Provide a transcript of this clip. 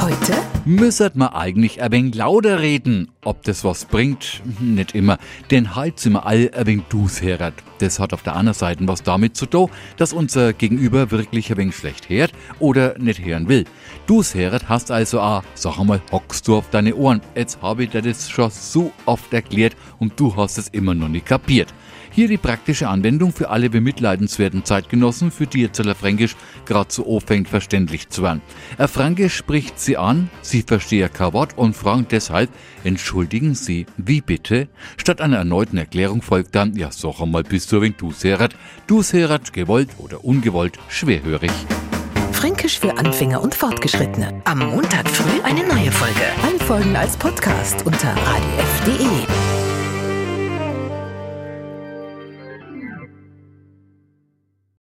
Heute Müssert man eigentlich ein wenig lauter reden. Ob das was bringt? Nicht immer. Denn halt sind wir alle ein wenig dus heret. Das hat auf der anderen Seite was damit zu tun, dass unser Gegenüber wirklich ein wenig schlecht hört oder nicht hören will. Dus heret hast also auch, sag einmal, hockst du auf deine Ohren. Jetzt habe ich dir das schon so oft erklärt und du hast es immer noch nicht kapiert. Hier die praktische Anwendung für alle bemitleidenswerten Zeitgenossen, für die jetzt Fränkisch gerade so anfängt verständlich zu werden. Er Fränkisch spricht sie an, sie verstehe kein Wort und fragt deshalb, entschuldigen Sie, wie bitte? Statt einer erneuten Erklärung folgt dann, ja sag einmal, bist du wenn du serat, du serat, gewollt oder ungewollt, schwerhörig. Fränkisch für Anfänger und Fortgeschrittene. Am Montag früh eine neue Folge. Alle Folgen als Podcast unter radiof.de.